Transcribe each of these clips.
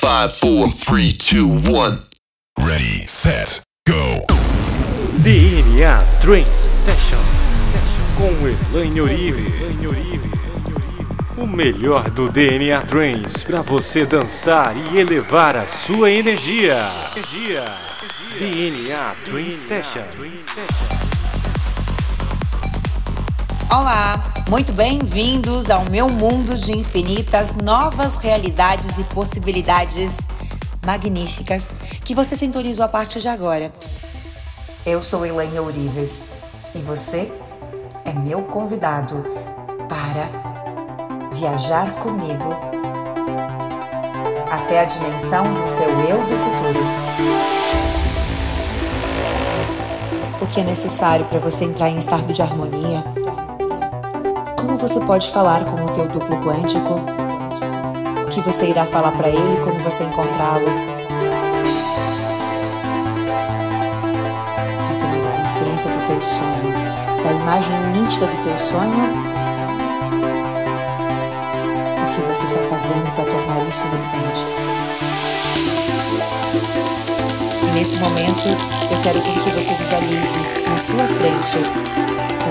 Five, four, three, two, one. Ready, set, go. DNA Trance Session com Elaine Orive. O melhor do DNA Trance para você dançar e elevar a sua energia. DNA Trance Session. Olá, muito bem-vindos ao meu mundo de infinitas novas realidades e possibilidades magníficas que você sintonizou a partir de agora. Eu sou Elaine Ourives e você é meu convidado para viajar comigo até a dimensão do seu eu do futuro. O que é necessário para você entrar em estado de harmonia? Você pode falar com o teu duplo quântico? O que você irá falar para ele quando você encontrá-lo? Retomando consciência do teu sonho, da imagem nítida do teu sonho. O que você está fazendo para tornar isso realidade? E nesse momento, eu quero que você visualize na sua frente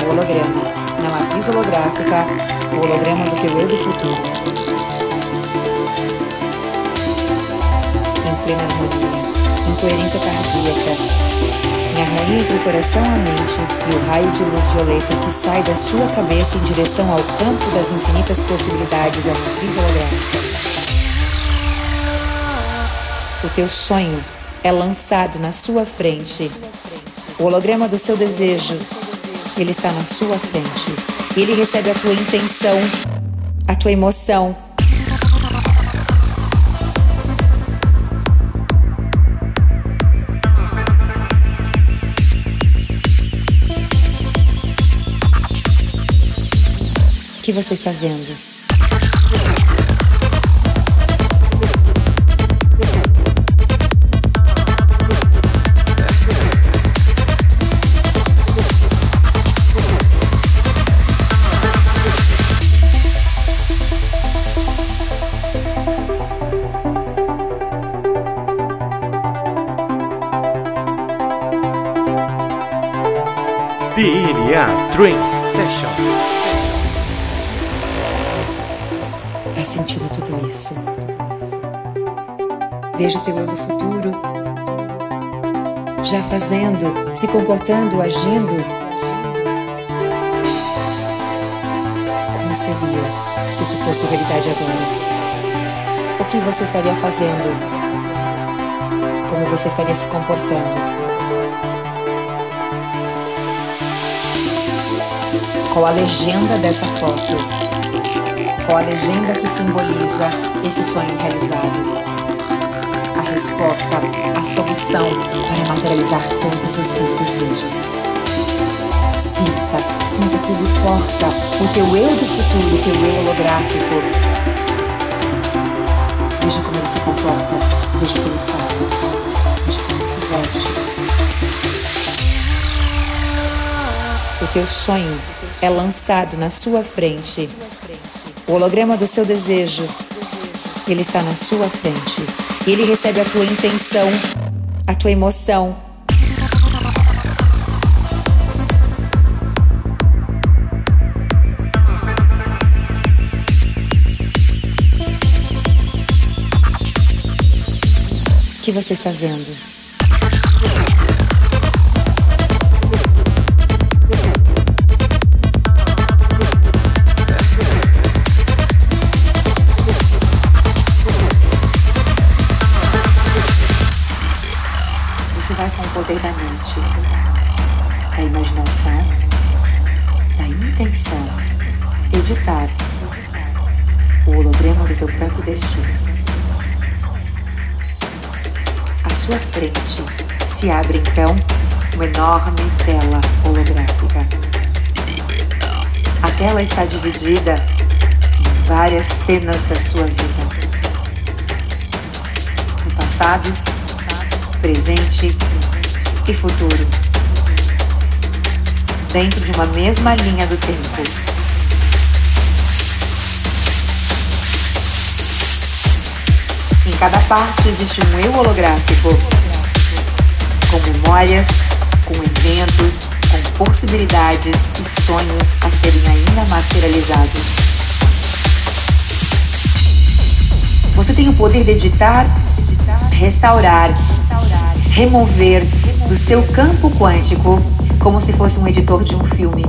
o holograma na matriz holográfica, o holograma do teu eu do futuro. Em plena harmonia, em coerência cardíaca, em harmonia entre o coração e a mente e o raio de luz violeta que sai da sua cabeça em direção ao campo das infinitas possibilidades da matriz holográfica. O teu sonho é lançado na sua frente. O holograma do seu desejo ele está na sua frente. Ele recebe a tua intenção, a tua emoção. O que você está vendo? DNA Trance Session. Tá sentindo tudo isso? Veja o teu eu do futuro já fazendo, se comportando, agindo. Como seria se isso fosse realidade agora? O que você estaria fazendo? Como você estaria se comportando? Qual a legenda dessa foto? Qual a legenda que simboliza esse sonho realizado? A resposta, a solução para materializar todos os teus desejos. Sinta, sinta que ele porta o teu eu do futuro, o teu eu holográfico. Veja como ele se comporta, veja o que ele fala, veja como ele se veste. O teu sonho é lançado na sua frente. O holograma do seu desejo, ele está na sua frente. Ele recebe a tua intenção, a tua emoção. Que você está vendo? Intenção, editar o holograma do teu próprio destino. À sua frente se abre então uma enorme tela holográfica. A tela está dividida em várias cenas da sua vida. No passado, presente e futuro, dentro de uma mesma linha do tempo. Em cada parte existe um eu holográfico, com memórias, com eventos, com possibilidades e sonhos a serem ainda materializados. Você tem o poder de editar, restaurar, remover do seu campo quântico como se fosse um editor de um filme.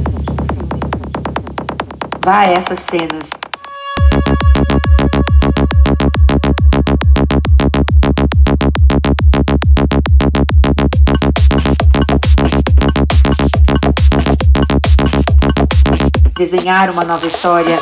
Vá a essas cenas. Desenhar uma nova história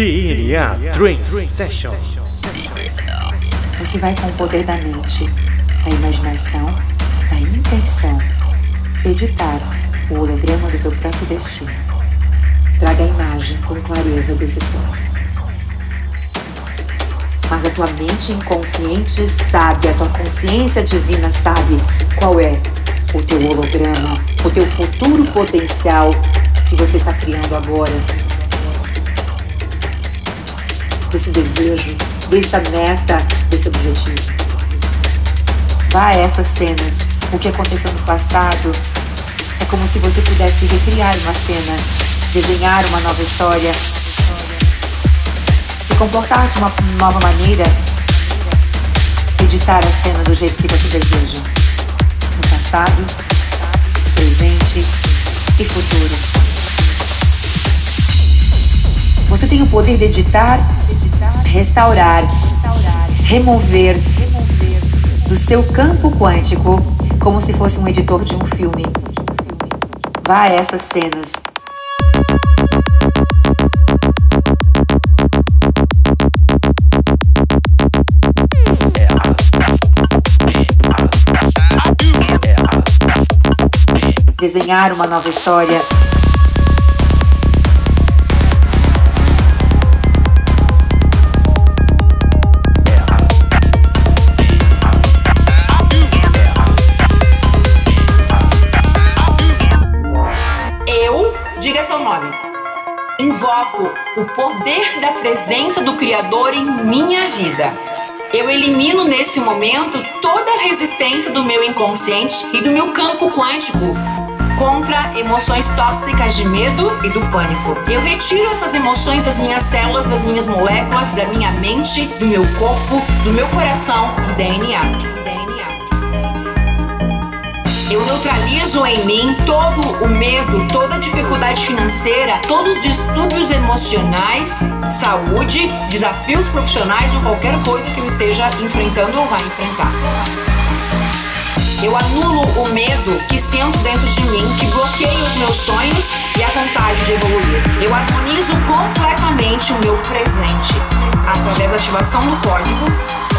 DNA Trance Session. Você vai com o poder da mente, da imaginação, da intenção, editar o holograma do teu próprio destino. Traga a imagem com clareza desse sonho. Mas a tua mente inconsciente sabe, a tua consciência divina sabe qual é o teu holograma, o teu futuro potencial que você está criando agora desse desejo, dessa meta, desse objetivo. Vá a essas cenas. O que aconteceu no passado é como se você pudesse recriar uma cena, desenhar uma nova história, se comportar de uma nova maneira, editar a cena do jeito que você deseja. No passado, presente e futuro. Você tem o poder de editar restaurar, remover do seu campo quântico como se fosse um editor de um filme. Vá a essas cenas. Desenhar uma nova história o poder da presença do Criador em minha vida. Eu elimino nesse momento toda a resistência do meu inconsciente e do meu campo quântico contra emoções tóxicas de medo e do pânico. Eu retiro essas emoções das minhas células, das minhas moléculas, da minha mente, do meu corpo, do meu coração e DNA. Eu neutralizo em mim todo o medo, toda a dificuldade financeira, todos os distúrbios emocionais, saúde, desafios profissionais ou qualquer coisa que eu esteja enfrentando ou vai enfrentar. Eu anulo o medo que sinto dentro de mim, que bloqueia os meus sonhos e a vontade de evoluir. Eu harmonizo completamente o meu presente através da ativação do código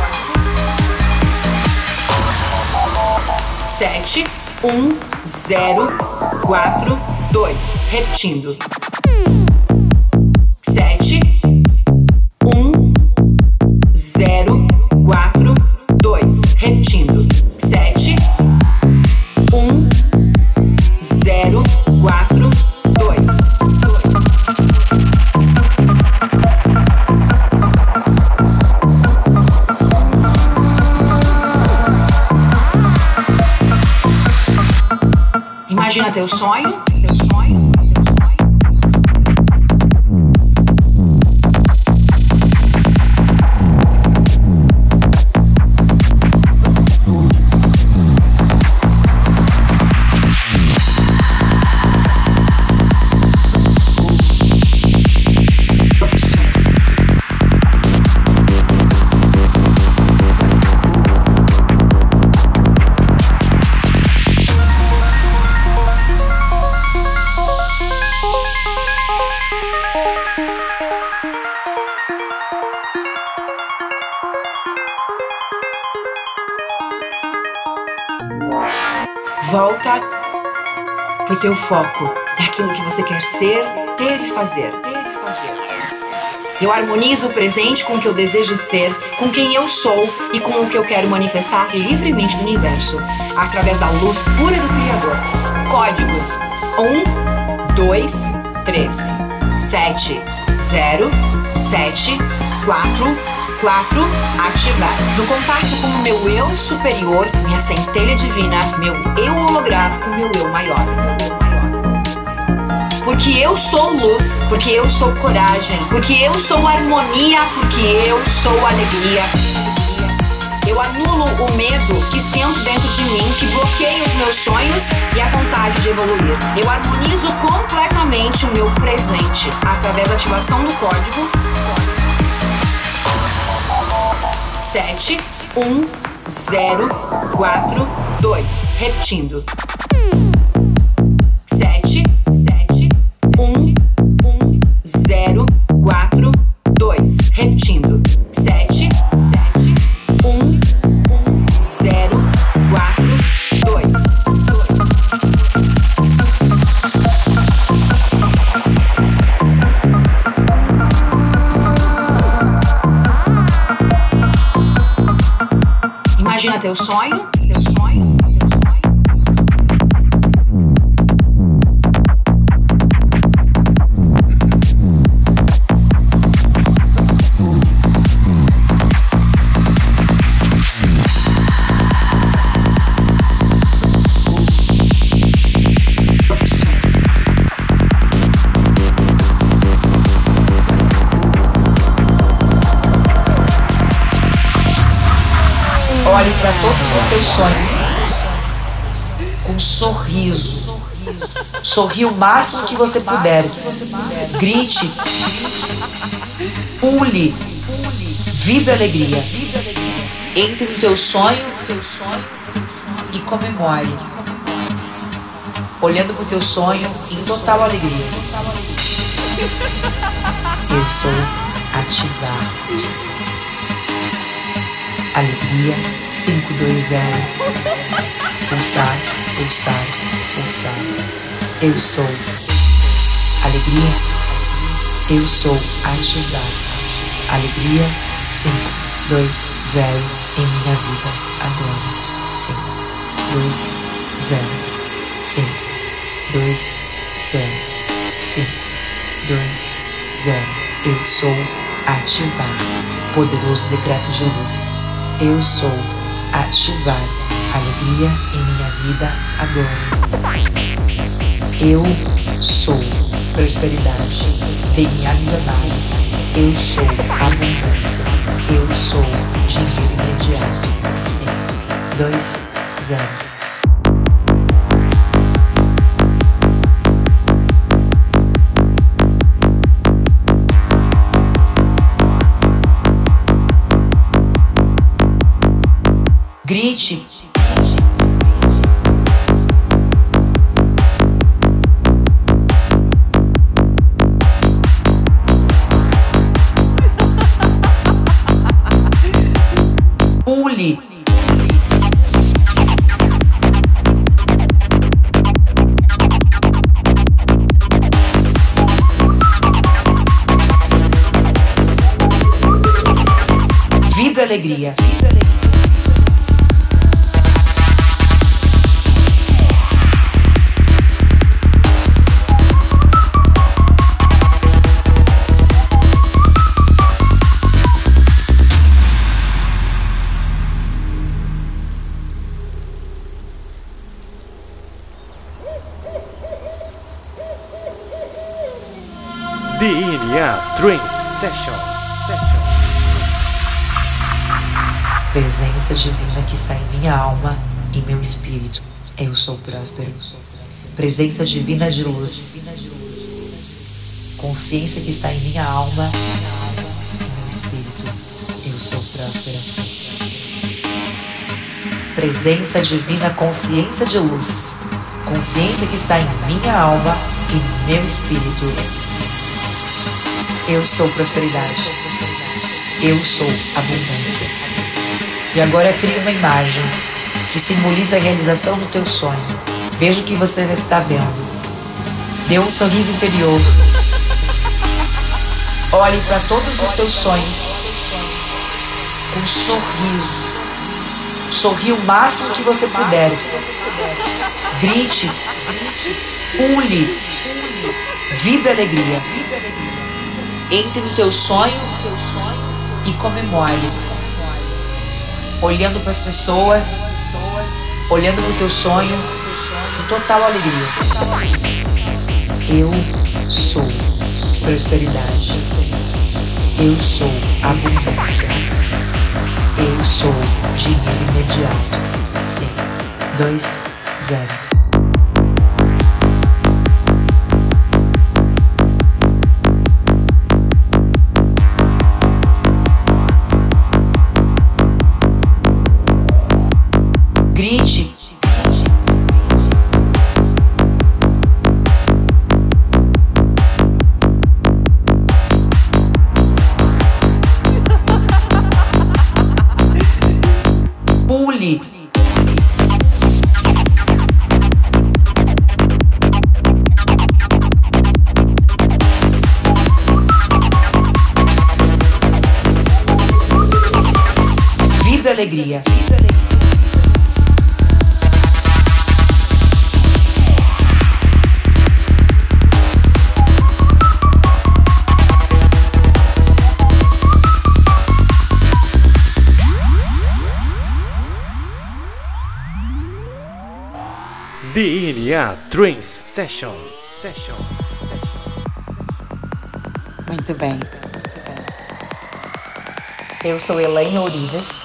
71042. Repetindo. 7 Imagina teu sonho. Volta pro teu foco daquilo que você quer ser, ter e fazer. Eu harmonizo o presente com o que eu desejo ser, com quem eu sou e com o que eu quero manifestar livremente no universo, através da luz pura do Criador. Código 1, 2, 3, 7, 0, 7, 4, 4, ativar. No contato com o meu eu superior, minha centelha divina, meu eu holográfico, meu eu maior. Porque eu sou luz, porque eu sou coragem, porque eu sou harmonia, porque eu sou alegria. Eu anulo o medo que sinto dentro de mim, que bloqueia os meus sonhos e a vontade de evoluir. Eu harmonizo completamente o meu presente através da ativação do código 7 1 0 4 2. Repetindo. 7 7 teu sonho, Sorri o máximo que você puder. Grite. Pule. Vibre alegria. Entre no teu sonho e comemore. Olhando para o teu sonho em total alegria. Eu sou ativar. Alegria 520. Pulsar, pulsar, pulsar. Eu sou. Alegria. Eu sou ativar. Alegria 520 em minha vida agora. 5, 2, 0. 5, 2, 0. 5, 2, 0. Eu sou ativar. Poderoso decreto de luz. Eu sou ativar alegria em minha vida agora. Eu sou prosperidade, DNA milionário. Eu sou abundância. Eu sou dinheiro imediato. 5, 2, 0. Grite. Pule. Vibre alegria. DNA Trance Session. Session. Presença divina que está em minha alma e meu espírito. Eu sou próspero. Presença divina de luz. Consciência que está em minha alma e meu espírito. Eu sou próspero. Presença divina, consciência de luz. Consciência que está em minha alma e meu espírito. Eu sou prosperidade. Eu sou abundância. E agora cria uma imagem que simboliza a realização do teu sonho. Veja o que você está vendo. Dê um sorriso interior. Olhe para todos os teus sonhos com um sorriso. Sorri o máximo que você puder. Grite, pule, vibre alegria. Entre no teu sonho e comemore. Olhando para as pessoas, olhando no teu sonho, com total alegria. Eu sou prosperidade. Eu sou abundância. Eu sou dinheiro imediato. Sim. Dois, zero. Grite pule. Vibre alegria. DNA Trance Session. Session. Muito bem. Eu sou Elaine Ourives.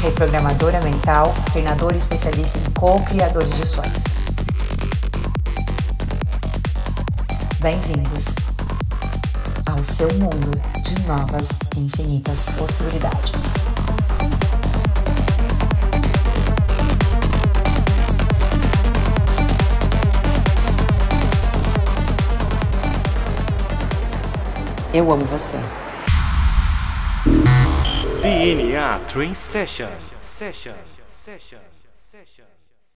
Reprogramadora mental, treinadora especialista em co-criadores de sonhos. Bem-vindos ao seu mundo de novas e infinitas possibilidades. Eu amo você. DNA Trance Session. Session. Session. Session.